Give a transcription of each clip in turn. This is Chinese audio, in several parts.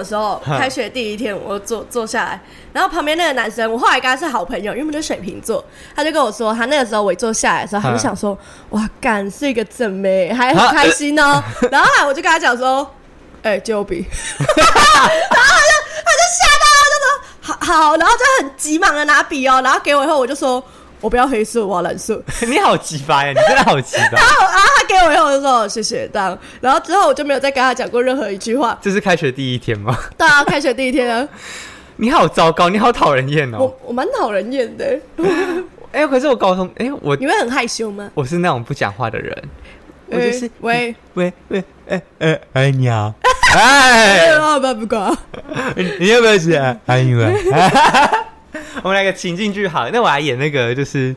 的时候，开学第一天，我坐坐下来，然后旁边那个男生，我后来跟他是好朋友，因为我们是水瓶座，他就跟我说，他那个时候我一坐下来的时候，他就想说，哇，干是一个正妹，还很开心哦。然后后来我就跟他讲说，哎、借我笔，然后他就他就吓到，他就说好好，然后就很急忙的拿笔哦，然后给我以后，我就说我不要黑色，我要蓝色。你好奇葩呀！你真的好奇葩。然后，啊他给我以后，我就说谢谢这样。然后之后我就没有再跟他讲过任何一句话。这是开学第一天吗？对啊，开学第一天啊，你好糟糕，你好讨人厌哦。我我蛮讨人厌的。哎、可是我高中，哎、我你会很害羞吗？我是那种不讲话的人，我就是、呃喂，喂喂，哎哎哎你好，哎，啊不不管，你你要不要吃啊？哎你们，我们来个情境剧好了，那我来演那个就是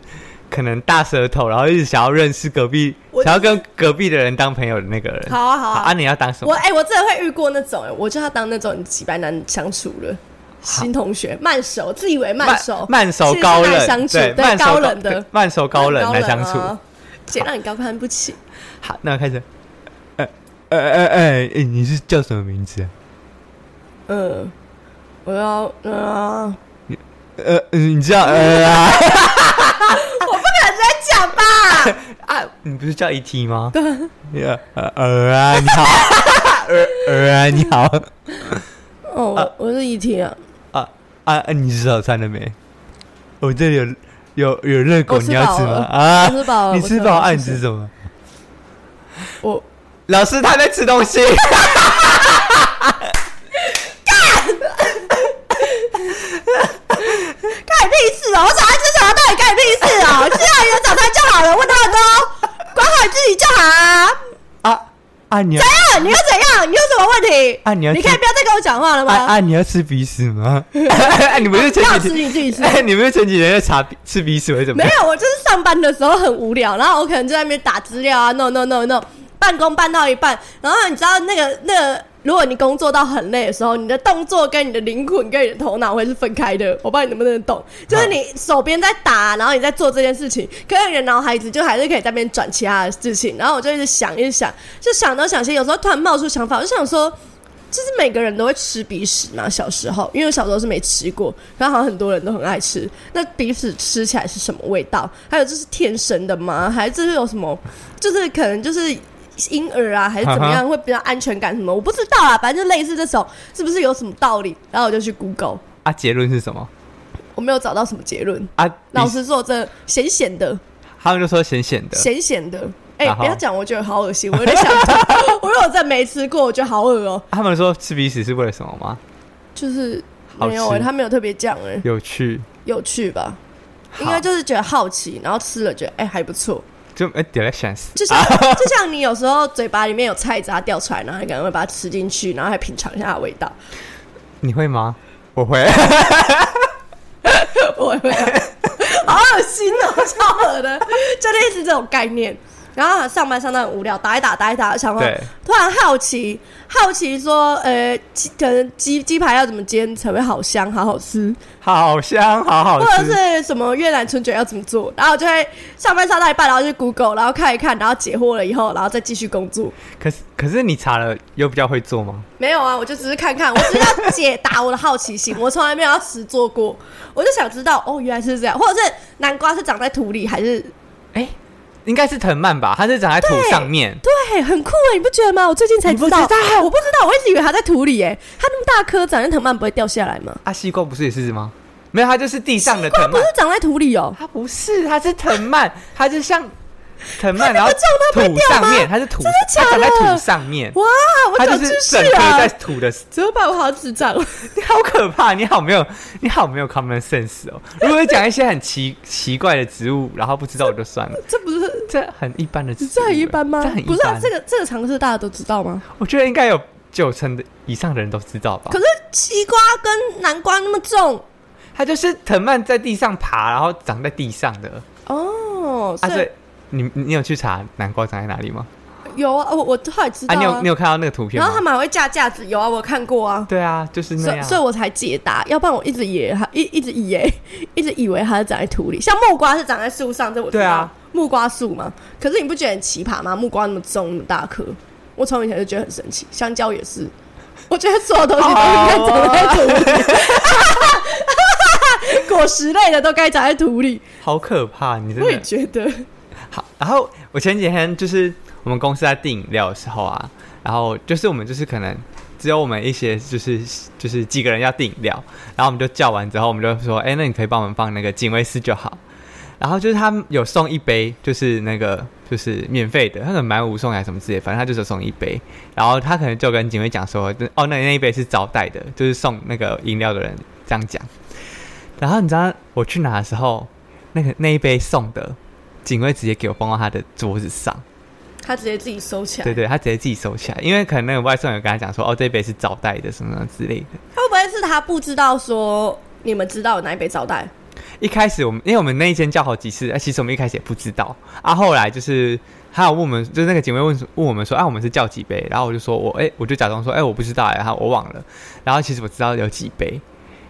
可能大舌头，然后一直想要认识隔壁，想要跟隔壁的人当朋友的那个人。好啊好啊。啊，你要当什么？我哎、我真的会遇过那种哎、我就要当那种几百难相处了新同学，慢熟，自以为慢熟，慢熟高冷，难相处，对慢熟高冷的，慢熟高冷难相处。啊，姐让你高攀不起。好，那我开始。呃呃呃呃，哎你是叫什么名字啊？嗯，我要嗯，呃，你知道呃啊我不敢再讲吧。啊，你不是叫 ET 吗？对。呃呃啊，你好，呃呃啊，你好。哦，我我是怡婷啊，啊啊啊！你吃早餐了没？我这里有有有热狗，你要吃吗？啊我吃饱了你吃饱？你吃什么？我老师他在吃东西。干你屁事哦！我早上吃什么到底干你屁事哦？吃好你的早餐就好了，问那么多，管好你自己就好啊！啊啊！你要怎样？你又怎样？你有什么问题？啊你要你可以不要再跟我讲话了啊吗？啊！你要吃鼻屎吗？哎！你不是前要吃？你自己吃。哎，你们前几天在查鼻吃鼻屎会怎么样？没有，我就是上班的时候很无聊，然后我可能就在那边打资料啊，no no no no，办公办到一半，然后你知道那个那个，如果你工作到很累的时候，你的动作跟你的灵魂跟你的头脑会是分开的。我不知道你能不能懂，就是你手边在打，然后你在做这件事情，可是你的脑海子就还是可以在那边转其他的事情，然后我就一直想，一直想，就想东想西，有时候突然冒出想法，我就想说。就是每个人都会吃鼻屎嘛，小时候，因为我小时候是没吃过，然后好像很多人都很爱吃。那鼻屎吃起来是什么味道？还有这是天生的吗？还是这是有什么？就是可能就是婴儿啊，还是怎么样会比较安全感什么？我不知道啊，反正就类似这种，是不是有什么道理？然后我就去 Google，啊，结论是什么？我没有找到什么结论。啊，老你实说，这咸咸的，他们就说咸咸的。咸咸的。哎、不要讲，我觉得好恶心，我有点想吐。我如果真没吃过，我觉得好恶哦、他们说吃鼻屎是为了什么吗？就是好没有哎、他没有特别讲哎、有趣。有趣吧？应好该就是觉得好奇，然后吃了觉得哎、还不错，就哎 delicious。就像 就像你有时候嘴巴里面有菜渣掉出来，然后你可能会把它吃进去，然后还品尝一下它的味道。你会吗？我会。我会，好恶心哦，超恶的，就类似这种概念。然后上班上到很无聊，打一打打一打，想说对突然好奇，好奇说，呃，鸡可能鸡鸡排要怎么煎才会好香好好吃，好香，好好吃或者。是什么越南春卷要怎么做，然后我就会上班上到一半，然后去 Google，然后看一看，然后解惑了以后，然后再继续工作。可是可是你查了有比较会做吗？没有啊，我就只是看看，我只是要解答我的好奇心，我从来没有要实做过，我就想知道哦，原来是这样，或者是南瓜是长在土里还是？哎、应该是藤蔓吧？它是长在土上面。对，很酷哎，你不觉得吗？我最近才知道，不知道我不知道，我一直以为它在土里哎，它那么大颗，长在藤蔓不会掉下来吗？啊，西瓜不是也是吗？没有，它就是地上的藤不是。长在土里哦，它不是，它是藤蔓，它就像藤蔓，然后种它不会土上面，它是土，真的假的它长在土上面，哇，我它就是长知识整颗在啊！土的。怎么办？我好智障。你好可怕，你好没有，你好没有 common sense 哦。如果讲一些很奇奇怪的植物，然后不知道我就算了，这不是这很一般的这很一般吗这很一？不是、啊般，这个这个常识大家都知道吗？我觉得应该有九成的以上的人都知道吧可。是西瓜跟南瓜那么重它就是藤蔓在地上爬，然后长在地上的。哦，啊，所以你你有去查南瓜长在哪里吗？有啊，我我后来知道啊，啊。你有你有看到那个图片吗？然后他们还会架架子，有啊，我看过啊。对啊，就是那样。所以所以我才解答，要不然我一直以为它一一直以为一直以为它是长在土里，像木瓜是长在树上，这我知道。对啊，木瓜树嘛。可是你不觉得很奇葩吗？木瓜那么重那么大颗，我从以前就觉得很神奇。香蕉也是，我觉得所有东西都应该长在土里，果实类的都该长在土里。好可怕！你真我也的觉得，好。然后我前几天就是我们公司在订饮料的时候啊，然后就是我们就是可能只有我们一些就是就是几个人要订饮料，然后我们就叫完之后，我们就说，哎、那你可以帮我们放那个警卫室就好。然后就是他有送一杯，就是那个就是免费的，他可能买五送还是什么之类，反正他就是送一杯。然后他可能就跟警卫讲说，哦，那那一杯是招待的，就是送那个饮料的人这样讲。然后你知道我去拿的时候，那个那一杯送的，警卫直接给我放到他的桌子上，他直接自己收起来。对对，他直接自己收起来，因为可能那个外送员跟他讲说，哦，这一杯是招待的什么什么之类的。会不会是他不知道说你们知道有哪一杯招待？一开始我们因为我们那一间叫好几次，啊，其实我们一开始也不知道啊。后来就是他有问我们，就是那个警卫问问我们说，啊，我们是叫几杯？然后我就说我哎、我就假装说，哎、我不知道、然后我忘了。然后其实我知道有几杯。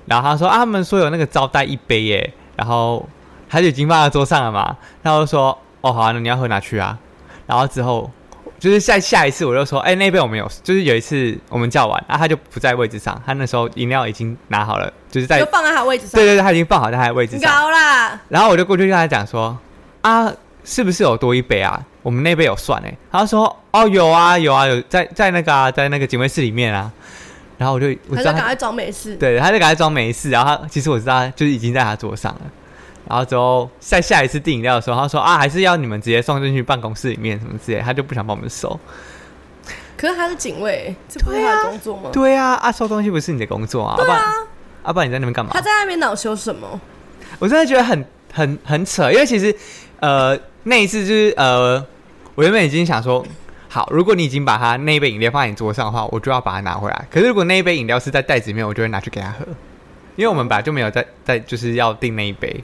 然后他说啊，他们说有那个招待一杯耶，然后他就已经放在桌上了嘛。然后就说哦好、啊，那你要喝拿去啊。然后之后就是在下一次我就说，哎、那杯我们有，就是有一次我们叫完，然啊，他就不在位置上，他那时候饮料已经拿好了，就是在就放在他位置上。对对对，他已经放好在他的位置上。高啦，然后我就过去跟他讲说：“啊，是不是有多一杯啊？我们那杯有算哎。”他说：“哦，有啊，有啊，有在在那个啊，在那个警卫室里面啊。”然后我就我知道他，他就赶快装没事。对，他就赶快装没事。然后他其实我知道就是已经在他桌上了。然后之后在下一次订饮料的时候，他说：“啊，还是要你们直接送进去办公室里面什么之类。”他就不想帮我们收。可是他是警卫，这不是他的工作吗？对啊，啊，收东西不是你的工作啊，要不然要不然你在那边干嘛他？在那边恼羞什么？我真的觉得很很很扯，因为其实呃那一次就是呃，我原本已经想说，好，如果你已经把他那一杯饮料放在你桌上的话，我就要把它拿回来。可是如果那一杯饮料是在袋子里面，我就会拿去给他喝，因为我们本来就没有在在就是要订那一杯，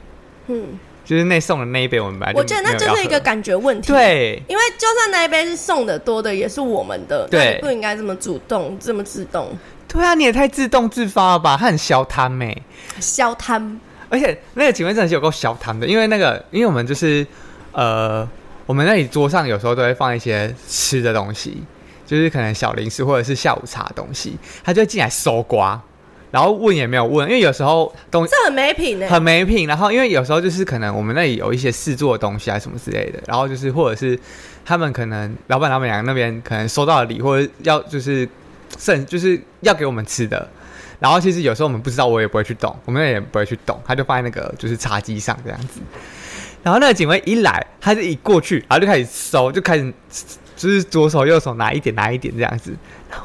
嗯，就是那送的那一杯，我们本来我觉得那就是一个感觉问题。，对因为就算那一杯是送的多的，也是我们的，对不应该这么主动，这么自动，对啊，你也太自动自发了吧？他很消摊妹。消贪。而且那个警卫真的是有够小摊的，因为那个，因为我们就是呃，我们那里桌上有时候都会放一些吃的东西，就是可能小零食或者是下午茶的东西，他就会进来搜刮，然后问也没有问，因为有时候东这很没品呢、很没品，然后因为有时候就是可能我们那里有一些试做的东西啊什么之类的，然后就是或者是他们可能老板老板娘那边可能收到了礼，或者要就是剩就是要给我们吃的，然后其实有时候我们不知道，我也不会去动，我们也不会去动，他就放在那个就是茶几上这样子。然后那个警卫一来，他就一过去，然后就开始收，就开始就是左手右手拿一点拿一点这样子，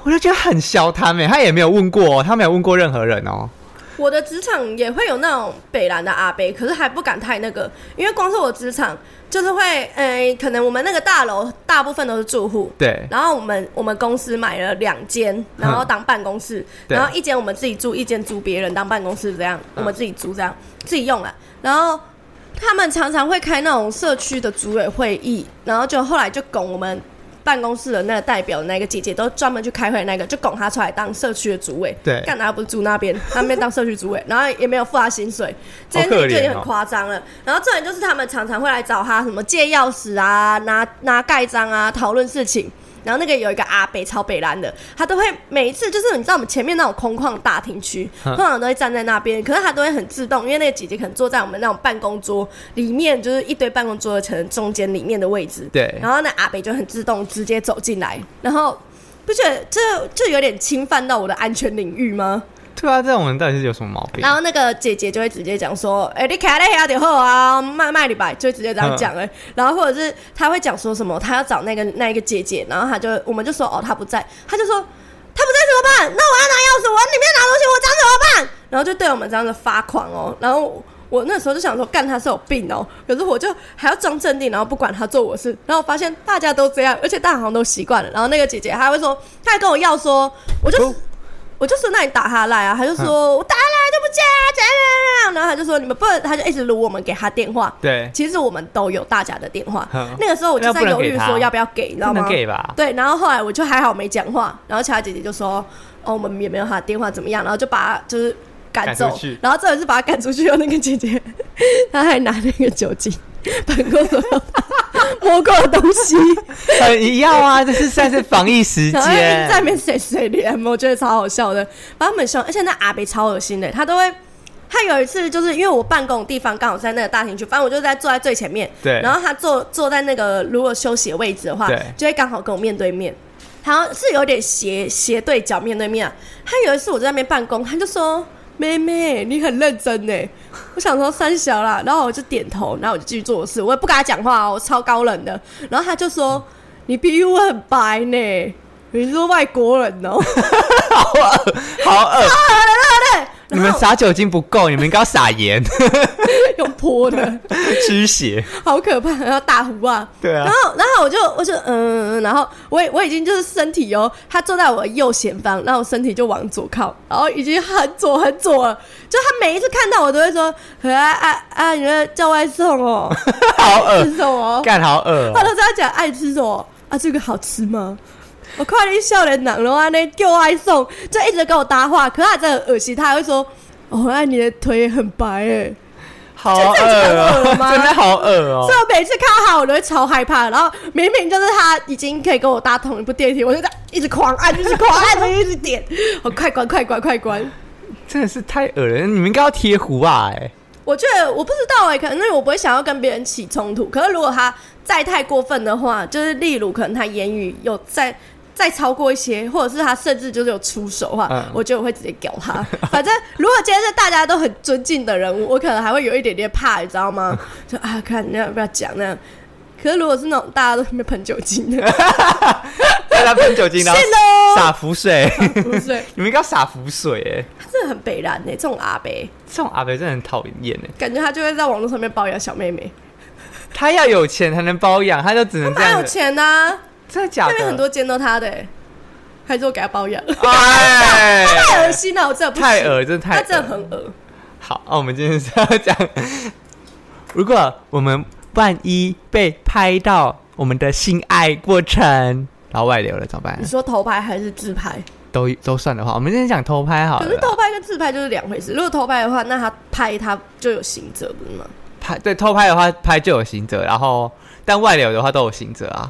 我就觉得很消他们，他也没有问过、哦，他没有问过任何人哦。我的职场也会有那种北蓝的阿伯，可是还不敢太那个，因为光是我职场就是会，呃，可能我们那个大楼大部分都是住户，对。然后我们我们公司买了两间，然后当办公室，对。然后一间我们自己住，一间租别人当办公室，这样我嗯们自己租这样自己用了。然后他们常常会开那种社区的组委会议，然后就后来就拱我们办公室的那个代表那个姐姐都专门去开会，那个就拱他出来当社区的主委。对干嘛不住那边，他那边当社区主委，然后也没有付他薪水，这件好可怜哦事情就已经很夸张了。然后这人就是他们常常会来找他什么借钥匙啊、拿拿盖章啊、讨论事情。然后那个有一个阿北超北兰的，他都会每一次就是你知道我们前面那种空旷大厅区，通常都会站在那边，可是他都会很自动，因为那个姐姐可能坐在我们那种办公桌里面，就是一堆办公桌的可能中间里面的位置，对。然后那阿北就很自动直接走进来，然后不觉得这这有点侵犯到我的安全领域吗？对啊，这种人到底是有什么毛病然？后那个姐姐就会直接讲说：“哎、你卡在遐就好啊，卖卖礼拜。”就会直接这样讲哎、然后或者是他会讲说什么，他要找那个那一个姐姐，然后他就我们就说哦他不在，他就说他不在怎么办？那我要拿钥匙，我要里面拿东西，我这样怎么办？然后就对我们这样子发狂哦。然后我那时候就想说，干他是有病哦。可是我就还要装镇定，然后不管他做我事。然后我发现大家都这样，而且大家好像都习惯了。然后那个姐姐还会说，她还跟我要说，我就。哦我就说那你打他来啊，他就说我打他来就不接啊，怎样怎样怎样，然后他就说你们不能，他就一直撸我们给他电话。对，其实我们都有大家的电话，那个时候我就在犹豫说要不要给，你知道吗？给吧？对，然后后来我就还好没讲话，然后其他姐姐就说哦我们也没有他的电话怎么样，然后就把他就是赶走。赶，然后这人是把他赶出去，有那个姐姐她还拿那个酒精，办公室要 摸过的东西，很一样啊，这是算是防疫时然后一直在那间。边谁谁脸，我觉得超好笑的，把他们凶，而且那阿北超恶心的，他都会。他有一次就是因为我办公的地方刚好在那个大厅区，反正我就在坐在最前面，对然后他坐坐在那个如果休息的位置的话对，就会刚好跟我面对面，好像是有点斜斜对角面对面、啊。他有一次我在那边办公，他就说：“妹妹，你很认真呢。”我想说三小啦，然后我就点头，然后我就继续做我事，我也不跟他讲话哦，我超高冷的。然后他就说：“你皮肤很白呢。”你是外国人哦，好恶，好恶！对，你们撒酒精不够，你们应该要撒盐 用泼的，驱邪。好可怕，然后大呼啊，对啊然，后然后我就我就嗯，然后我也我已经就是身体哦，他坐在我的右前方，然后我身体就往左靠，然后已经很左很左了，就他每一次看到我都会说，啊啊啊，你在叫外送哦，好饿，吃什么？干好饿哦！他都在讲爱吃什么啊？这个好吃吗？我快点笑脸囊了啊！那叫外送就一直跟我搭话，可是他真的很恶心，他还会说：“哦，那你的腿很白哎。”好恶真的好恶哦所以！我每次看到他，我都会超害怕。然后明明就是他已经可以跟我搭同一部电梯，我就在一直狂按，一直狂按，一直点，我快关快关快关。真的是太恶了，你们应该要贴糊啊！哎，我觉得我不知道哎、可能我不会想要跟别人起冲突。可是如果他再太过分的话，就是例如可能他言语有再再超过一些，或者是他甚至就是有出手的话，嗯我觉得我会直接屌他。反正如果今天是大家都很尊敬的人物，我可能还会有一点点怕，你知道吗？就啊，看你要不要讲那样。可是如果是那种大家都在那边喷酒精的，大家喷酒精，然后 洒浮水，浮水，你们应该要洒浮水哎！他真的很北然呢、这种阿北，这种阿北真的很讨厌哎，感觉他就会在网络上面包养小妹妹，他要有钱才能包养，他就只能这蛮有。钱的、啊，真的假的？那边很多间都他的、欸，还是我给他包养。哎，太恶心了，我真的不太恶，真的太他真的。很恶。好，那我们今天是要讲，如果我们万一被拍到我们的性爱过程，然后外流了怎么办你？说偷拍还是自拍？都都算的话，我们今天讲偷拍好了。可是偷拍跟自拍就是两回事。如果偷拍的话，那他拍他就有刑责，不是吗？拍对偷拍的话，拍就有刑责，然后但外流的话都有刑责啊。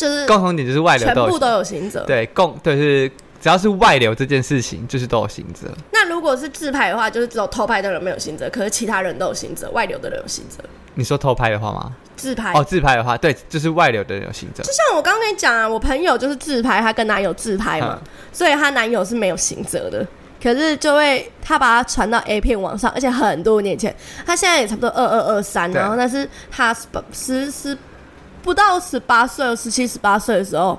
就是共同点就是外流全部都有行者。对共对是只要是外流这件事情，就是都有行者。那如果是自拍的话，就是只有偷拍的人没有行者，可是其他人都有行者，外流的人有行者。你说偷拍的话吗？自拍哦，自拍的话，对，就是外流的人有行者就。像我刚刚跟你讲啊，我朋友就是自拍，她跟男友自拍嘛，所以她男友是没有行者的。可是就会她把它传到 A 片网上，而且很多年前，她现在也差不多二二二三，然后那是她十八十十不到十八岁，十七十八岁的时候，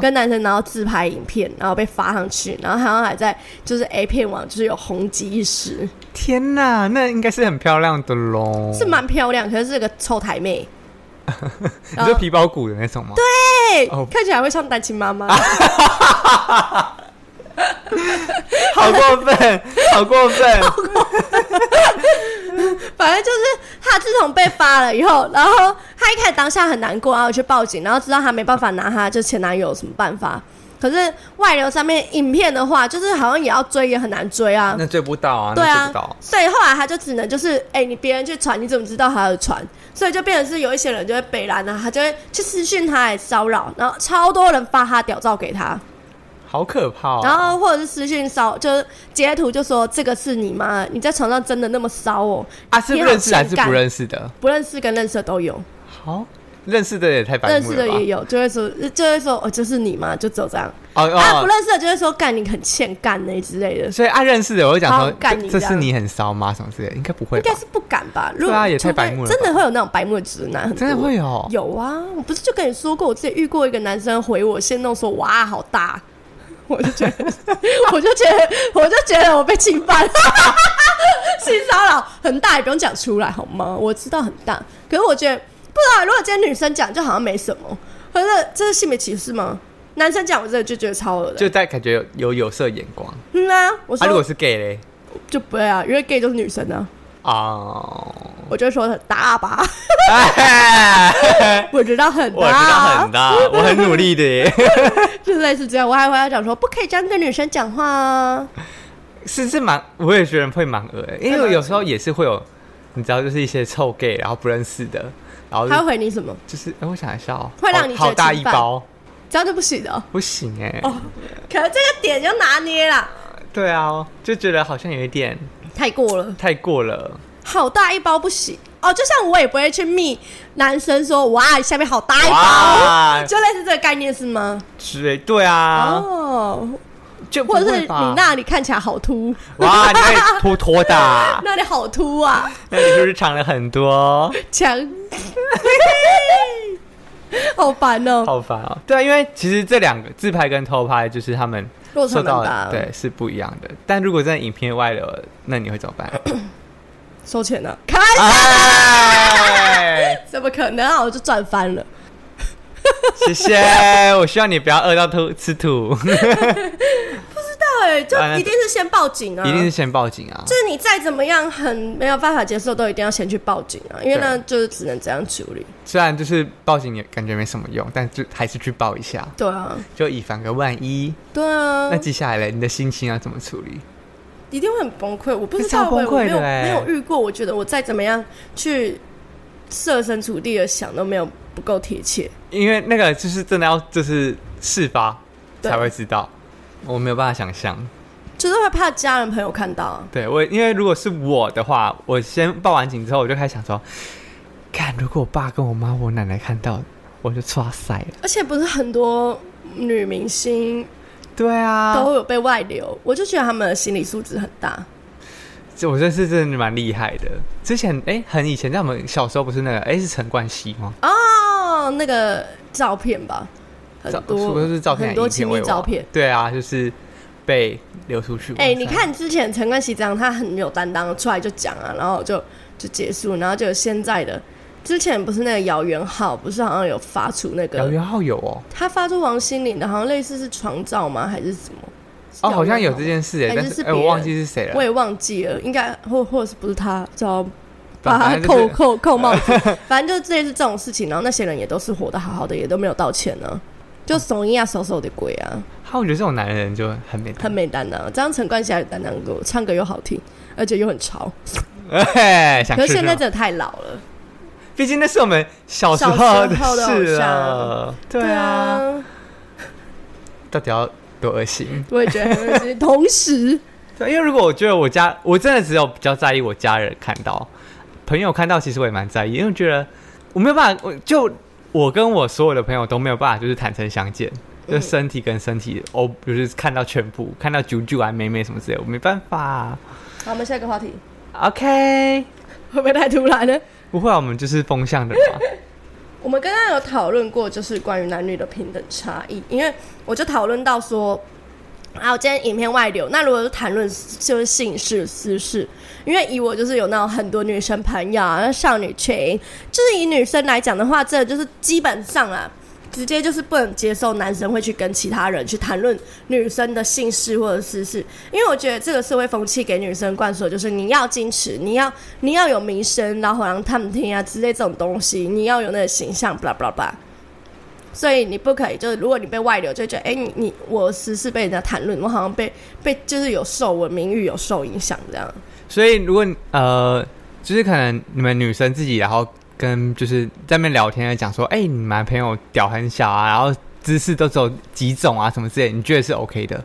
跟男生然后自拍影片，然后被发上去，然后好像还在就是 A 片网就是有红极一时，天哪，那应该是很漂亮的喽。是蛮漂亮，可是是个臭台妹。你说皮包骨的那种吗？对，哦看起来会像单亲妈妈。好过分，好过分！反正就是他自从被发了以后，然后他一开始当下很难过，然后去报警，然后知道他没办法拿他就前男友有什么办法。可是外流上面影片的话，就是好像也要追，也很难追啊。那追不到啊，对啊所以后来他就只能就是，哎、你别人去传，你怎么知道他有传？所以就变成是有一些人就会北蓝啊，他就会去私讯他来骚扰，然后超多人发他屌照给他，好可怕哦！然后或者是私讯骚，就是截图就说这个是你吗？你在床上真的那么骚哦？啊，是不认识还是不认识的？不认识跟认识的都有。好，认识的也太白认识目了吧的也有，就会说，就会说，哦，就是你吗？就只有这样。哦啊，不哦，认识的就会说，干你很欠干呢之类的，所以啊，认识的我会讲好说，干你这是你很骚吗？什么之类的，应该不会吧应该？是不敢吧？如果对啊也太白目了真的会有那种白目的直男，真的会有有啊！我不是就跟你说过，我之前遇过一个男生回我先弄说，哇，好大。我就觉得，我就觉得，我就觉得我被侵犯，性骚扰很大，也不用讲出来好吗？我知道很大，可是我觉得不知道，如果今天女生讲，就好像没什么，可是这是性别歧视吗？男生讲我真的就觉得超恶的，就在感觉有有有色眼光。嗯啊，我啊，如果是 gay 嘞？就不会啊，因为 gay 就是女生啊，哦，我就会说很大吧，哎，我知道很大，我知道很大，我很努力的耶。就类似这样，我还会要讲说不可以这样跟女生讲话啊。是是蛮，我也觉得会蛮恶的，因为有时候也是会有，你知道，就是一些臭 gay，然后不认识的，然后就他会回你什么？就是，哎、我想一下哦，会让你好好大一包，这样就不行了。不行哎、哦可能这个点就拿捏了，对啊，就觉得好像有一点太过了，太过了。好大一包不行。哦。就像我也不会去密男生说哇下面好大一包，就类似这个概念是吗？之类，对啊，哦，就不或者是你那里看起来好凸，哇，你会拖拖的啊，那里好凸啊，那你是不是长了很多？强，好烦哦，好烦哦。对啊，因为其实这两个自拍跟偷拍，就是他们落差受到蛮大，对，是不一样的。但如果在影片外流，那你会怎么办？收钱了，开玩笑，哎，怎么可能啊？我就赚翻了。谢谢，我希望你不要饿到吐吃土，对，就一定是先报警啊！一定是先报警啊就。是你再怎么样很没有办法接受，都一定要先去报警啊，因为对那就是只能这样处理。虽然就是报警也感觉没什么用，但就还是去报一下，对啊，就以防个万一。对啊那，接下来嘞，你的心情要怎么处理？一定会很崩溃。我不知道，超崩我没有没有遇过。我觉得我再怎么样去设身处地的想，都没有不够贴切。因为那个就是真的要就是事发才会知道，我没有办法想象。就是会怕家人朋友看到啊。对我，因为如果是我的话，我先报完警之后，我就开始想说，看如果我爸跟我妈、我奶奶看到，我就抓塞了。而且不是很多女明星对啊，都有被外流，我就觉得他们的心理素质很大。这我认识真的蛮厉害的。之前哎、很以前在我们小时候不是那个哎、是陈冠希吗？哦，那个照片吧，很多是不是照片很多亲密照片。对啊，就是被流出去。哎、你看之前陈冠希这样，他很有担当，出来就讲啊，然后就就结束，然后就有现在的，之前不是那个姚元浩，不是好像有发出那个，姚元浩有哦，他发出王心凌的，好像类似是床照吗，还是什么？哦，好像有这件事哎，还但是哎、我忘记是谁了。我也忘记了，应该或或者是不是他，叫把他扣扣扣帽子，反正就是类似这种事情，然后那些人也都是活得好好的，也都没有道歉呢、就怂一下手手的鬼啊，他我觉得这种男人就很没很没担当。这样陈冠希还有担当过，唱歌又好听，而且又很潮。哎，想可是现在真的太老了，毕竟那是我们小时候的偶事像了。对啊，啊，到底要多恶心？我也觉得很恶心。同时，对，因为如果我觉得我家，我真的只有比较在意我家人看到，朋友看到，其实我也蛮在意，因为觉得我没有办法，我就我跟我所有的朋友都没有办法，就是坦诚相见，就嗯身体跟身体，哦，就是看到全部，看到九九啊、美美什么之类，我没办法。好，我们下一个话题 OK，会不会太突然呢？不会啊，我们就是风向的嘛。我们刚刚有讨论过，就是关于男女的平等差异，因为我就讨论到说，啊，我今天影片外流，那如果是谈论就是性事私事，因为以我就是有那种很多女生朋友啊，少女群，就是以女生来讲的话，这就是基本上啊。直接就是不能接受男生会去跟其他人去谈论女生的姓事或者私事，因为我觉得这个社会风气给女生灌输就是你要矜持，你要你要有名声，然后让他们听啊之类这种东西，你要有那个形象，blah blah blah。所以你不可以，就是如果你被外流，就觉得哎、你你我私事被人家谈论，我好像被被就是有受我名誉有受影响这样。所以如果呃，就是可能你们女生自己，然后跟就是在那聊天，讲说，哎、你男朋友屌很小啊，然后姿势都只有几种啊，什么之类，你觉得是 OK 的？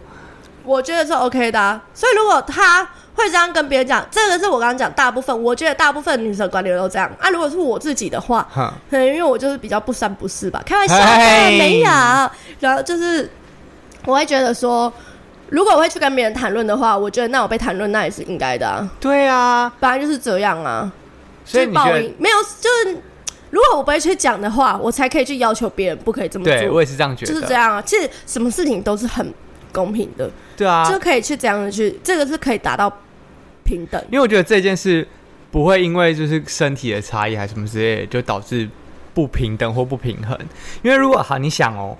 我觉得是 OK 的、啊。所以如果他会这样跟别人讲，这个是我刚刚讲大部分，我觉得大部分女生管理都这样啊。如果是我自己的话，哼，可能因为我就是比较不三不四吧，开玩笑没有。然后就是我会觉得说，如果我会去跟别人谈论的话，我觉得那我被谈论那也是应该的啊，对啊，本来就是这样啊。所以就是报？应没有，就是如果我不会去讲的话，我才可以去要求别人不可以这么做，对我也是这样觉得，就是这样啊。其实什么事情都是很公平的，对啊，就可以去这样的去，这个是可以达到平等。因为我觉得这件事不会因为就是身体的差异还是什么之类的，就导致不平等或不平衡。因为如果好，你想哦，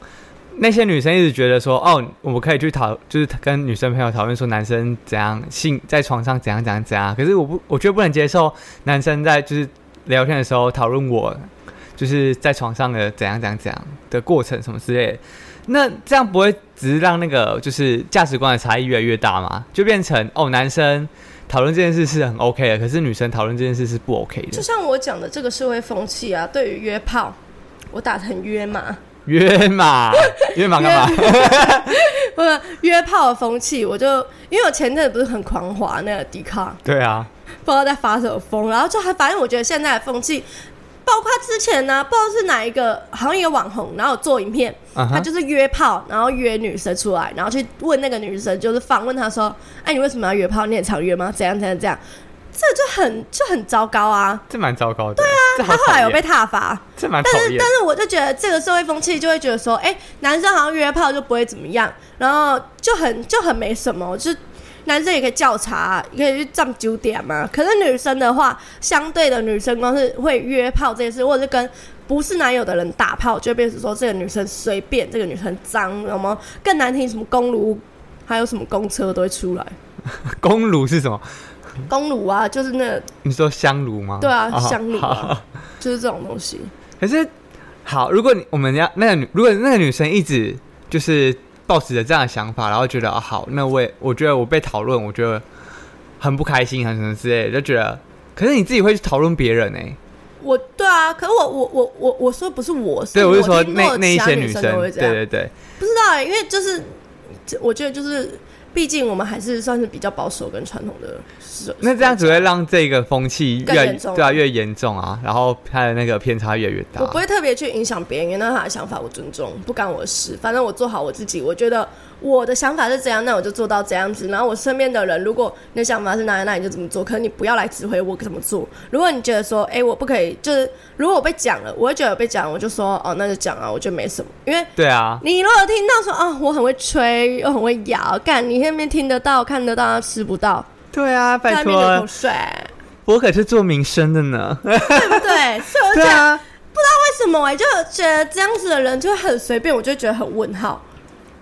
那些女生一直觉得说，哦，我们可以去讨，就是跟女生朋友讨论说男生怎样性在床上怎样怎样怎样。可是我不，我觉得不能接受男生在就是聊天的时候讨论我就是在床上的怎样怎样怎样的过程什么之类的。那这样不会只是让那个就是价值观的差异越来越大吗？就变成哦，男生讨论这件事是很 OK 的，可是女生讨论这件事是不 OK 的。就像我讲的这个社会风气啊，对于约炮，我打成约嘛，约嘛，约嘛干嘛？不是约炮的风气，我就因为我前阵子不是很狂滑那个抵抗，对啊，不知道在发什么疯，然后就还反正我觉得现在的风气，包括之前呢，不知道是哪一个，好像一个网红，然后做影片，他就是约炮，然后约女生出来，然后去问那个女生，就是访问她说：“哎，你为什么要约炮？你也常约吗？怎样怎样怎样？”这就很就很糟糕啊！这蛮糟糕的。对啊，他后来有被挞伐，这蛮但是但。是我就觉得这个社会风气就会觉得说，哎、男生好像约炮就不会怎么样，然后就很就很没什么，就是男生也可以叫茶，也可以去占酒点嘛。可是女生的话，相对的女生光是会约炮这件事，或者是跟不是男友的人打炮，就会变成说这个女生随便，这个女生脏，有么更难听，什么公路，还有什么公车都会出来。公炉是什么？公路啊，就是那个你说香炉吗？对啊哦香炉啊就是这种东西。可是好，如果你我们要那个女，如果那个女生一直就是抱持着这样的想法，然后觉得啊好，那我也我觉得我被讨论，我觉得很不开心，很什么之类的，就觉得。可是你自己会去讨论别人呢、我对啊，可是我我我我我说不是我，对，我是说那那一些女生，对对对，不知道、欸，因为就是我觉得就是，毕竟我们还是算是比较保守跟传统的，那这样只会让这个风气越严重对啊越严重啊，然后他的那个偏差越来越大。我不会特别去影响别人，因为那他的想法，我尊重，不干我的事。反正我做好我自己，我觉得我的想法是这样，那我就做到这样子。然后我身边的人，如果你的想法是那样，那你就怎么做。可是你不要来指挥我怎么做。如果你觉得说，哎、我不可以，就是如果我被讲了，我会觉得我被讲，我就说，哦，那就讲啊，我觉得没什么，因为。对啊，你如果听到说啊，我很会吹，又很会咬，干你那边听得到、看得到，吃不到，对啊，拜托，水，我可是做民生的呢。对不对？所以我就觉得对啊，为什么我就觉得这样子的人就会很随便，我就觉得很问号，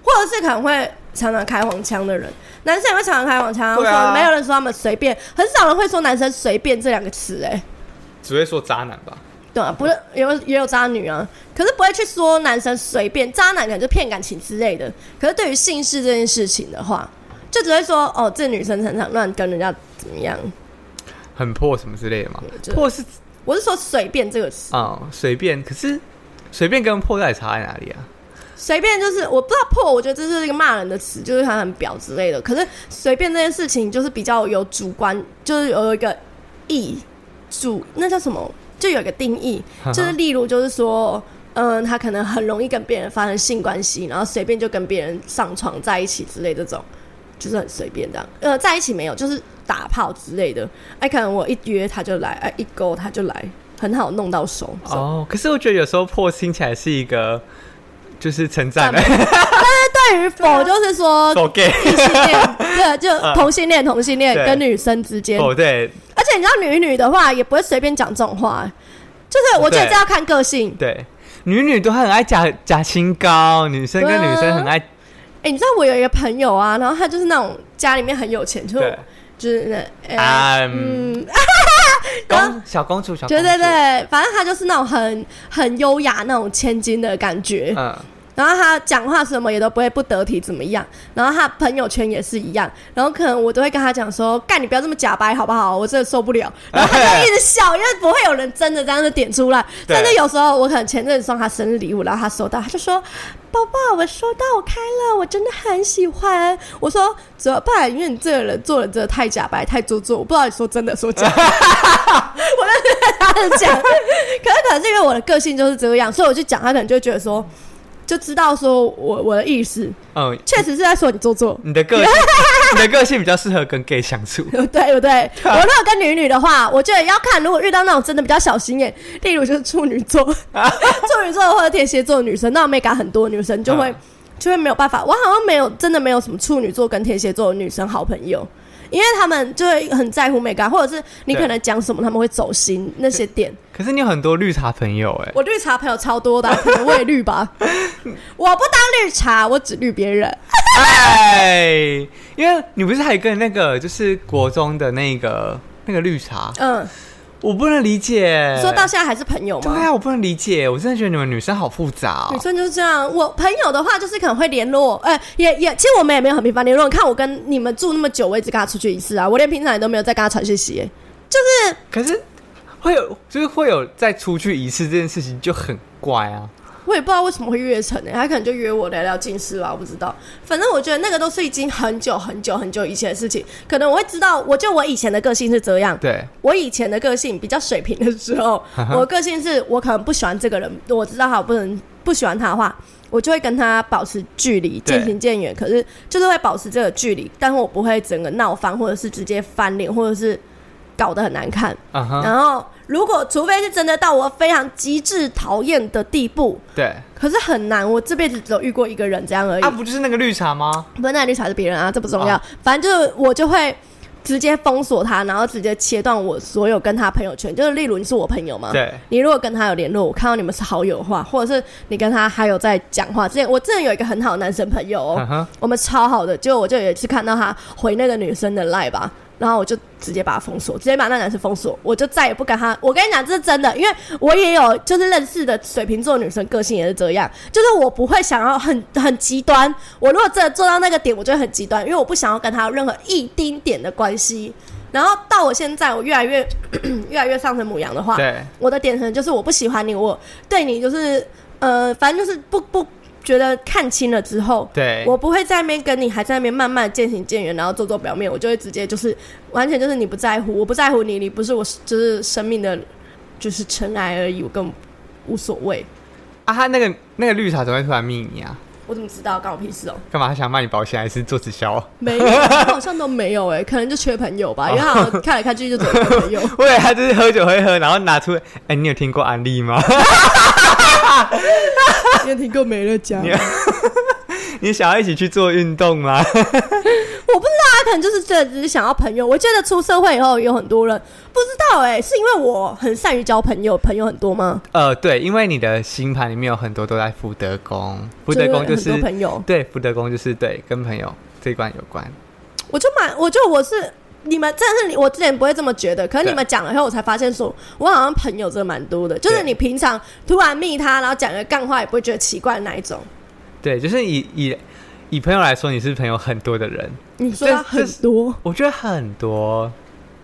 或者是可能会常常开黄腔的人，男生也会常常开黄腔，对啊说没有人说他们随便，很少人会说男生随便这两个词，哎，只会说渣男吧？对啊，不是有也有渣女啊，可是不会去说男生随便，渣男可能就骗感情之类的。可是对于性事这件事情的话，就只会说哦，这女生常常乱跟人家怎么样。很破什么之类的嘛？就破是我是说随便这个词，啊，随便。可是随便跟破到底差在哪里啊？随便就是我不知道破，我觉得这是一个骂人的词，就是他很婊之类的。可是随便这件事情就是比较有主观，就是有一个意主，那叫什么？就有一个定义，就是例如就是说，嗯，他可能很容易跟别人发生性关系，然后随便就跟别人上床在一起之类这种，就是很随便这样。呃，在一起没有，就是打炮之类的。哎，可能我一约他就来，哎，一勾他就来，很好弄到手。哦，哦，可是我觉得有时候破听起来是一个就是称赞。但是，对于否就是说 性恋，对，就 同性恋、同性恋跟女生之间，哦对。而且你知道女女的话也不会随便讲这种话，就是我觉得这要看个性。对，女女都很爱假假清高，女生跟女生很爱哎、你知道我有一个朋友啊，然后他就是那种家里面很有钱，就对。就是嗯，公小公主小公对主，对对，反正她就是那种很很优雅那种千金的感觉。嗯，然后他讲话什么也都不会不得体怎么样，然后他朋友圈也是一样，然后可能我都会跟他讲说，干你不要这么假白好不好？我真的受不了。然后他就一直笑，因为不会有人真的这样子点出来。对甚至有时候我可能前阵子送他生日礼物，然后他收到，他就说：“宝宝，我收到，我开了，我真的很喜欢。”我说：“怎么办？因为你这个人做人真的太假白、太做作，我不知道你说真的说假。”我就跟他讲，可是可能是因为我的个性就是这样，所以我就讲，他可能就会觉得说。就知道说我我的意思，嗯，确实是在说你做作，你的个性，你的个性比较适合跟 gay 相处。对不对？我如果跟女女的话，我觉得要看，如果遇到那种真的比较小心眼，例如就是处女座、处女座或者天蝎座的女生，那 mega 很多女生就会、嗯就会没有办法。我好像没有真的没有什么处女座跟天蝎座的女生好朋友。因为他们就会很在乎美感，或者是你可能讲什么，他们会走心那些点。可是你有很多绿茶朋友哎、我绿茶朋友超多的啊、可能我也绿吧。我不当绿茶，我只绿别人。哎，因为你不是还跟那个就是国中的那个那个绿茶，嗯，我不能理解。说到现在还是朋友吗？对啊，我不能理解，我真的觉得你们女生好复杂、哦。女生就是这样，我朋友的话就是可能会联络，哎、也也，其实我们也没有很频繁联络。你看我跟你们住那么久，我也只跟他出去一次啊，我连平常也都没有再跟他传讯息、哎就是可是会有，就是会有再出去一次这件事情就很怪啊。我也不知道为什么会约成呢、他可能就约我聊聊近视吧，我不知道。反正我觉得那个都是已经很久很久很久以前的事情，可能我会知道，我就我以前的个性是这样。对，我以前的个性比较水平的时候，我的个性是我可能不喜欢这个人，我知道他我不能不喜欢他的话，我就会跟他保持距离，渐行渐远。可是就是会保持这个距离，但是我不会整个闹翻，或者是直接翻脸，或者是搞得很难看。然后如果除非是真的到我非常极致讨厌的地步，对。可是很难，我这辈子只有遇过一个人这样而已。啊，不就是那个绿茶吗？不是那绿茶是别人啊，这不重要。哦反正就是我就会直接封锁他，然后直接切断我所有跟他朋友圈。就是例如你是我朋友嘛，对，你如果跟他有联络，我看到你们是好友的话，或者是你跟他还有在讲话，之前我之前有一个很好的男生朋友哦，我们超好的，就我就有一次看到他回那个女生的赖吧。然后我就直接把他封锁，直接把那男生封锁，我就再也不跟他。我跟你讲，这是真的，因为我也有就是认识的水瓶座女生，个性也是这样，就是我不会想要很很极端。我如果真的做到那个点，我就会很极端，因为我不想要跟他有任何一丁点的关系。然后到我现在，我越来越 越来越上成母羊的话，对，我的点可能就是我不喜欢你，我对你就是呃，反正就是不不觉得看清了之后，对，我不会在那边跟你还在那边慢慢渐行渐远，然后做做表面，我就会直接就是完全就是你不在乎，我不在乎你，你不是我就是生命的，就是尘埃而已，我更无所谓。啊，他那个那个绿茶怎么会突然密你啊？我怎么知道？关我屁事哦！干嘛？他想卖你保险还是做直销？没有，他好像都没有哎、可能就缺朋友吧，因为他好像看来看去就只有一个朋友。我以为他就是喝酒喝一喝，然后拿出，哎、你有听过安利吗？你有听过美乐家吗？你你想要一起去做运动吗？我不知道，他可能就是真的只是想要朋友。我觉得出社会以后有很多人不知道哎、是因为我很善于交朋友，朋友很多吗？呃，对，因为你的星盘里面有很多都在福德宫，福德宫就是朋友。对，福德宫就是对跟朋友这一关有关。我就蛮，我就我是你们，真的是你，我之前不会这么觉得，可是你们讲了以后，我才发现说，我好像朋友真的蛮多的，就是你平常突然密他，然后讲个干话，也不会觉得奇怪的那一种。对，就是以以以朋友来说，你是朋友很多的人，你说他很多，我觉得很多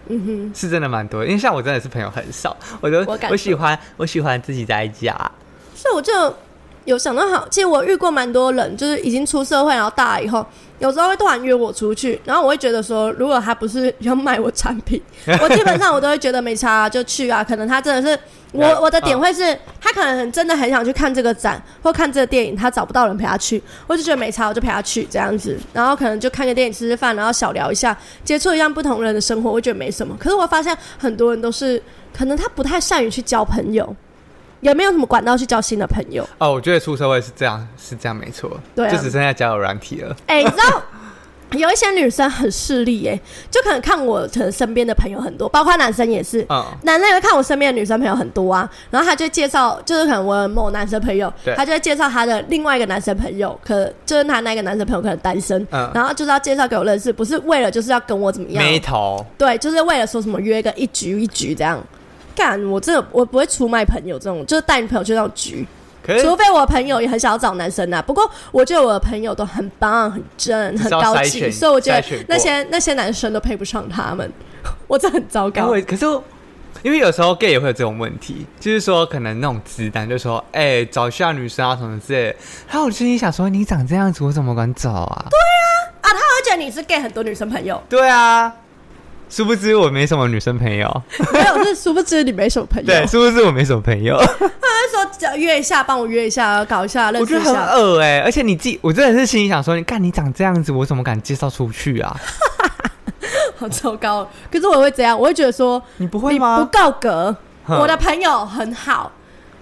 嗯哼是真的蛮多的。因为像我真的是朋友很少，我就我我喜欢我喜欢自己在家。所以我就有想到好，其实我遇过蛮多人，就是已经出社会，然后大了以后，有时候会突然约我出去，然后我会觉得说，如果他不是要卖我产品，我基本上我都会觉得没差、就去啊。可能他真的是 我嗯我的点会是，他可能很真的很想去看这个展或看这个电影，他找不到人陪他去，我就觉得没差，我就陪他去这样子。然后可能就看个电影、吃吃饭，然后小聊一下，接触一下不同人的生活，我觉得没什么。可是我发现很多人都是，可能他不太善于去交朋友，也没有什么管道去交新的朋友。哦，我觉得出社会是这样，是这样没错，对啊就只剩下交友软体了。哎、你知道有一些女生很势利，哎，就可能看我可能身边的朋友很多，包括男生也是。嗯，男生也会看我身边的女生朋友很多啊，然后他就介绍，就是可能我某男生朋友，他就会介绍他的另外一个男生朋友，可就是他那个男生朋友可能单身，嗯然后就是要介绍给我认识，不是为了就是要跟我怎么样，没头，对，就是为了说什么约个一局一局这样。干，我真的我不会出卖朋友这种，就是带你朋友去那种局，除非我朋友也很想要找男生啊。不过我觉得我的朋友都很棒、很正、很高级，所以我觉得那些那些男生都配不上他们，我真的很糟糕。因为可是因为有时候 gay 也会有这种问题，就是说可能那种直男就说，哎、找需要女生啊什么之类的。然后我心里想说，你长这样子，我怎么敢找啊？啊，他会觉得你是 gay 很多女生朋友，对啊，殊不知我没什么女生朋友，没有是殊不知你没什么朋友。对，殊不知我没什么朋友，他说约一下，帮我约一下，搞一下，认我觉得很识一下。恶哎、而且你自己，我真的是心里想说，你看你长这样子，我怎么敢介绍出去啊？好糟糕。可是我会这样，我会觉得说你不会你不吗？够格。我的朋友很好，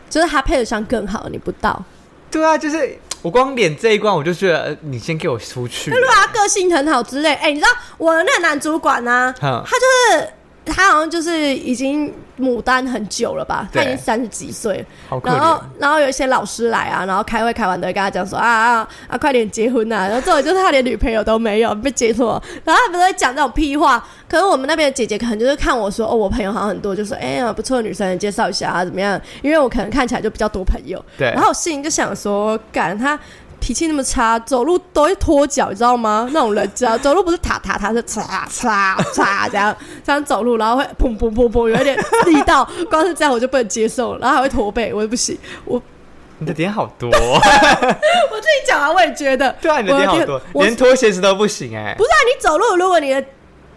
就是他配得上更好，你不到。对啊，就是我光脸这一关，我就觉得呃你先给我出去那。如果他个性很好之类，哎、你知道我的那个男主管呢、哼他就是他好像就是已经牡丹很久了吧，他已经三十几岁了。好可然后。，然后有一些老师来啊，然后开会开完都会跟他讲说啊啊啊，快点结婚呐、然后这种就是他连女朋友都没有，被接错。然后他们都会讲这种屁话。可是我们那边的姐姐可能就是看我说哦，我朋友好像很多，就说哎呀不错的女生，介绍一下啊怎么样？因为我可能看起来就比较多朋友。对然后我心里就想说，干他。脾气那么差，走路都会拖脚，你知道吗？那种人知道，走路不是踏踏踏，是嚓嚓嚓这样这样走路，然后会砰砰砰砰，有一点力道，光是这样我就不能接受了，然后还会驼背，我也不行。我你的点好多，我自己讲完，我也觉得，对啊，你的点好多，我连拖鞋子都不行哎不。是啊，你走路如果你的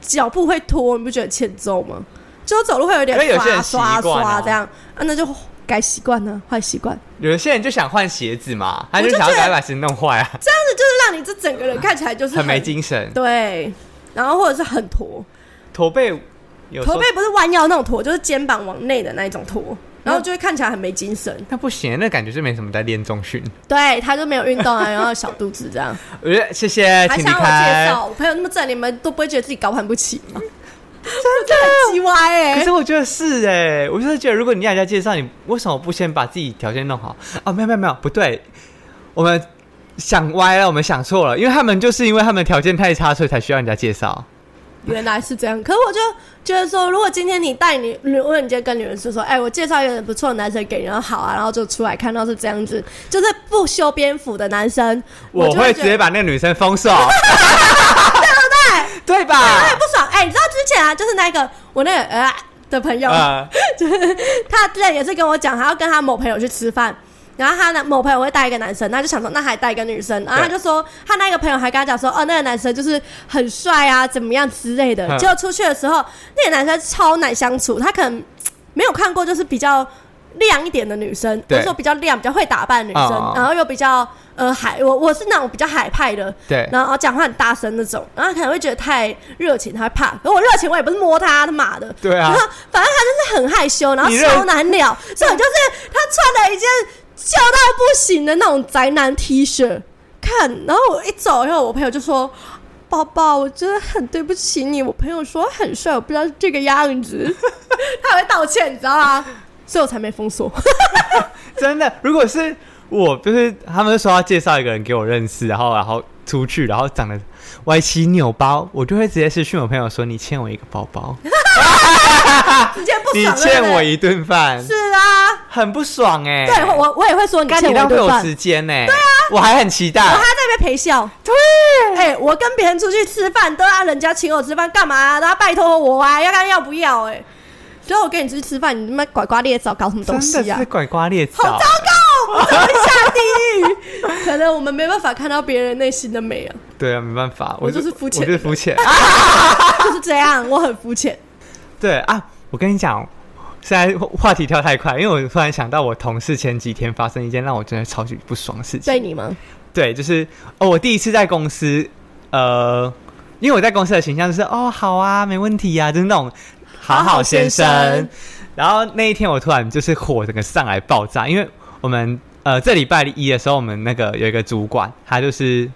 脚步会拖，你不觉得欠揍吗？就走路会有点刷刷刷这样啊，那就改习惯呢，坏习惯，有些人就想换鞋子嘛，他就想要赶快把鞋子弄坏啊，这样子就是让你这整个人看起来就是很没精神。对，然后或者是很驼，驼背有驼背不是弯腰那种驼，就是肩膀往内的那一种驼，然后就会看起来很没精神。那不行，那感觉就没什么在练中训。对，他就没有运动啊，然后小肚子这样，我觉得谢谢，还想我介开。绍，我朋友那么正，你们都不会觉得自己高攀不起吗？真的很鸡歪哎、可是我觉得是哎，我就是觉得，如果你要人家介绍，你为什么不先把自己条件弄好？啊，没有没有没有，不对，我们想歪了，我们想错了，因为他们就是因为他们条件太差，所以才需要人家介绍。原来是这样，可是我就觉得说，如果今天你带你，如果你今天跟女人说说，哎、我介绍一个不错的男生给你，然后好啊，然后就出来看到是这样子，就是不修边幅的男生，我会直接把那个女生封锁，对我吧很？不爽。哎、你知道之前啊，就是那个我那个呃的朋友，呃，他之前也是跟我讲，他要跟他某朋友去吃饭。然后他的某朋友会带一个男生，他就想说那还带一个女生，然后他就说他那个朋友还跟他讲说，哦，那个男生就是很帅啊，怎么样之类的。嗯结果出去的时候，那个男生超难相处，他可能嘖没有看过就是比较亮一点的女生，或对者说比较亮、比较会打扮的女生，哦然后又比较呃海，我我是那种比较海派的，对，然后讲话很大声那种，然后可能会觉得太热情，他会怕。可我热情，我也不是摸他，他妈的。对啊然后反正他就是很害羞，然后超难聊，所以就是他穿了一件旧到不行的那种宅男 T 恤，看，然后我一走然后，我朋友就说。宝宝，我真的很对不起你。我朋友说很帅，我不知道是这个样子，他还会道歉，你知道吗？所以我才没封锁。真的，如果是我，就是他们说要介绍一个人给我认识，然后然后出去，然后长得歪七扭八，我就会直接私讯我朋友说：“你欠我一个包包，直接不你，欠我一一顿饭。是啊，”很不爽哎、对我我也会说你欠干你浪费我。时间呢、对啊，我还很期待我还。在那边陪笑。对，哎、我跟别人出去吃饭都要人家请我吃饭，干嘛、啊？都要拜托我啊，要看要不要、哎，所以我跟你出去吃饭，你他妈拐瓜裂枣搞什么东西啊真的是？拐瓜裂枣好糟，糕，我会下地狱？可能我们没办法看到别人内心的美啊，对啊，没办法，我就是肤浅我就是肤浅。就是这样，我很肤浅。对啊，我跟你讲，现在话题跳太快，因为我突然想到我同事前几天发生一件让我真的超级不爽的事情。对你吗？对，就是哦，我第一次在公司，呃，因为我在公司的形象就是哦，好啊，没问题啊，就是那种好好好先生。先生然后那一天我突然就是火整个上来爆炸，因为我们呃这礼拜一的时候，我们那个有一个主管，他就是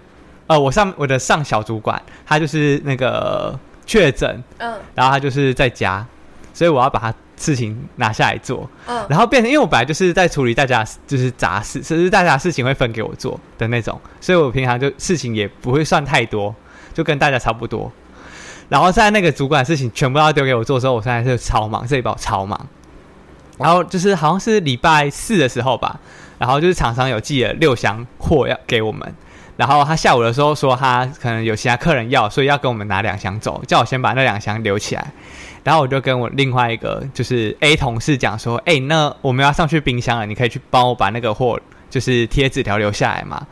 呃我上我的上小主管，他就是那个确诊，嗯然后他就是在家，所以我要把他事情拿下来做。嗯，然后变成，因为我本来就是在处理大家就是杂事，甚至大家事情会分给我做的那种，所以我平常就事情也不会算太多，就跟大家差不多。然后在那个主管的事情全部要丢给我做的时候，我现在是超忙，这一包超忙。然后就是好像是礼拜四的时候吧，然后就是厂商有寄了六箱货要给我们，然后他下午的时候说他可能有其他客人要，所以要跟我们拿两箱走，叫我先把那两箱留起来。然后我就跟我另外一个就是 A 同事讲说，哎、那我们要上去冰箱了，你可以去帮我把那个货就是贴纸条留下来嘛。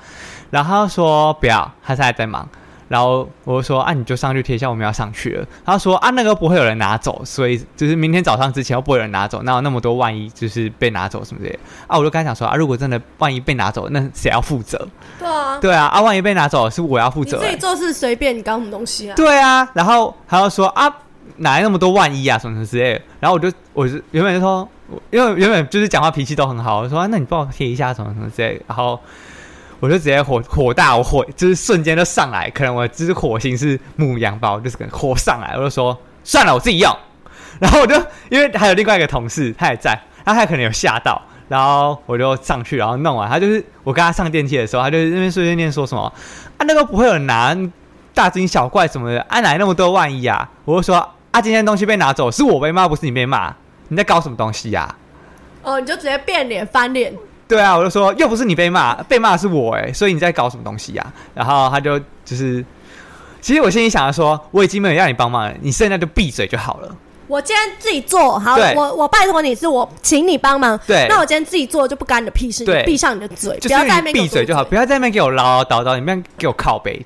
然后他说不要，他现在在忙。然后我就说啊，你就上去贴一下，我们要上去了。他说啊，那个不会有人拿走，所以就是明天早上之前又不会有人拿走，哪有那么多万一就是被拿走什么之类的啊？我就跟他讲说啊，如果真的万一被拿走，那谁要负责？对啊，对啊，啊，万一被拿走是我要负你责、欸。自己做事随便，你搞什么东西啊？对啊，然后还要说啊，哪来那么多万一啊，什么什么之类的。然后我就我就原本就说，我因为原本就是讲话脾气都很好，我说、啊那你帮我贴一下什么什么之类的。然后我就直接火火大，我火就是瞬间就上来，可能我就是火星是母羊吧，我就是个火上来，我就说算了，我自己用。然后我就因为还有另外一个同事他也在，然后他可能有吓到，然后我就上去，然后弄完，他就是我跟他上电梯的时候，他就那边碎碎念说什么啊，那个不会有人拿大惊小怪什么的，啊哪来那么多万一啊？我就说啊，今天东西被拿走，是我被骂，不是你被骂，你在搞什么东西呀、哦，你就直接变脸翻脸，对啊，我就说又不是你被骂，被骂的是我哎，所以你在搞什么东西呀、然后他就就是，其实我心里想的说，我已经没有要你帮忙了，你现在就闭嘴就好了。我今天自己做好，我我拜托你是我请你帮忙，对那我今天自己做就不干你的屁事，你对闭上你的嘴，就不要在那边闭嘴就好，不要在那边给我唠唠叨叨，你不要给我靠背。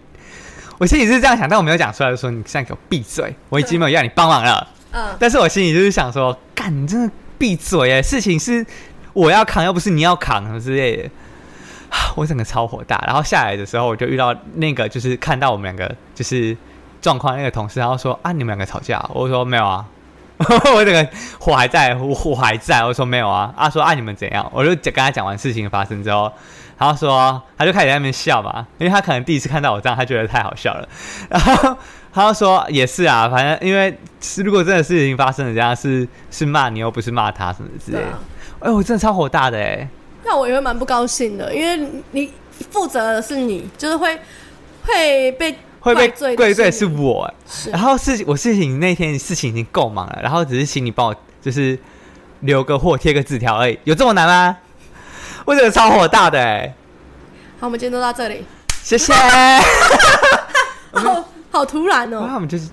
我心里是这样想，但我没有讲出来，就说你现在给我闭嘴，我已经没有要你帮忙了。嗯，但是我心里就是想说，干，你真的闭嘴哎！事情是我要扛，又不是你要扛什么之类的。我整个超火大，然后下来的时候，我就遇到那个就是看到我们两个就是状况那个同事，然后说啊，你们两个吵架？我说没有啊，我整个火还在，火还在。我说没有啊，啊说啊你们怎样？我就跟他讲完事情发生之后，然后说他就开始在那边笑嘛，因为他可能第一次看到我这样，他觉得太好笑了。然 后他就说也是啊，反正因为是如果真的事情发生了这样，是是骂你又不是骂他什么之类的。哎、我真的超火大的哎、那我也会蛮不高兴的，因为你负责的是你，就是会会被会被怪罪罪是我、然后事情我事情那天事情已经够忙了，然后只是请你帮我就是留个货贴个纸条而已，有这么难吗？我真的超火大的哎、好，我们今天都到这里，谢谢。好好突然哦。那、哦。我们就是，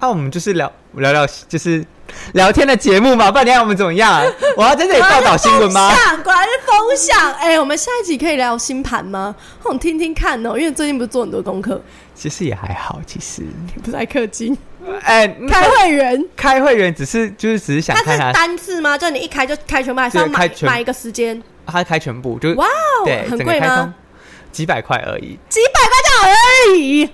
那、我们就是聊聊聊，就是聊天的节目嘛，不然你看我们怎么样？我要在这里报道新闻吗果然是风向。哎、我们下一集可以聊星盘吗？我想听听看哦，因为最近不是做很多功课，其实也还好，其实，你不是在氪金哎、开会员。开会员只是就是只是想它是单次吗？就你一开就开全部，还是要买买一个时间？他开全部就哇哦对，很贵吗？几百块而已，几百块就好而已。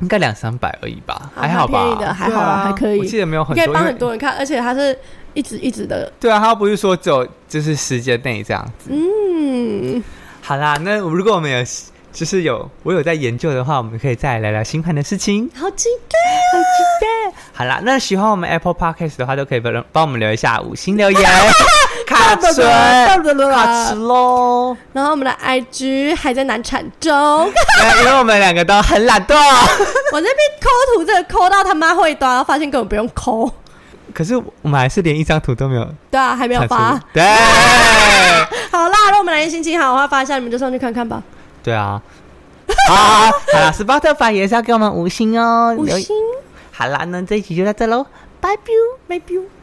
应该两三百而已吧，还好吧？蛮便宜的还好啊还可以我记得没有很多，你可以帮很多人看，而且它是一直一直的。对啊，他不是说只有就是时间内这样子。嗯，好啦，那如果我们有就是有我有在研究的话，我们可以再来聊聊星盘的事情。好期待好期待。好啦，那喜欢我们 Apple Podcast 的话，都可以帮帮我们留一下五星留言。卡哒唇，哒哒哒卡词喽。然后我们的 IG 还在难产中，对因为我们两个都很懒惰。我这边抠图这个抠到他妈会端，然后发现根本不用抠。可是我们还是连一张图都没有对啊，还没有发。。对，好啦，如果我们哪天心情好的话，发一下你们就上去看看吧。对啊。好，好啦，Spotify 也是要给我们五星哦。五星，好啦，那这一集就到这喽，拜拜。拜拜。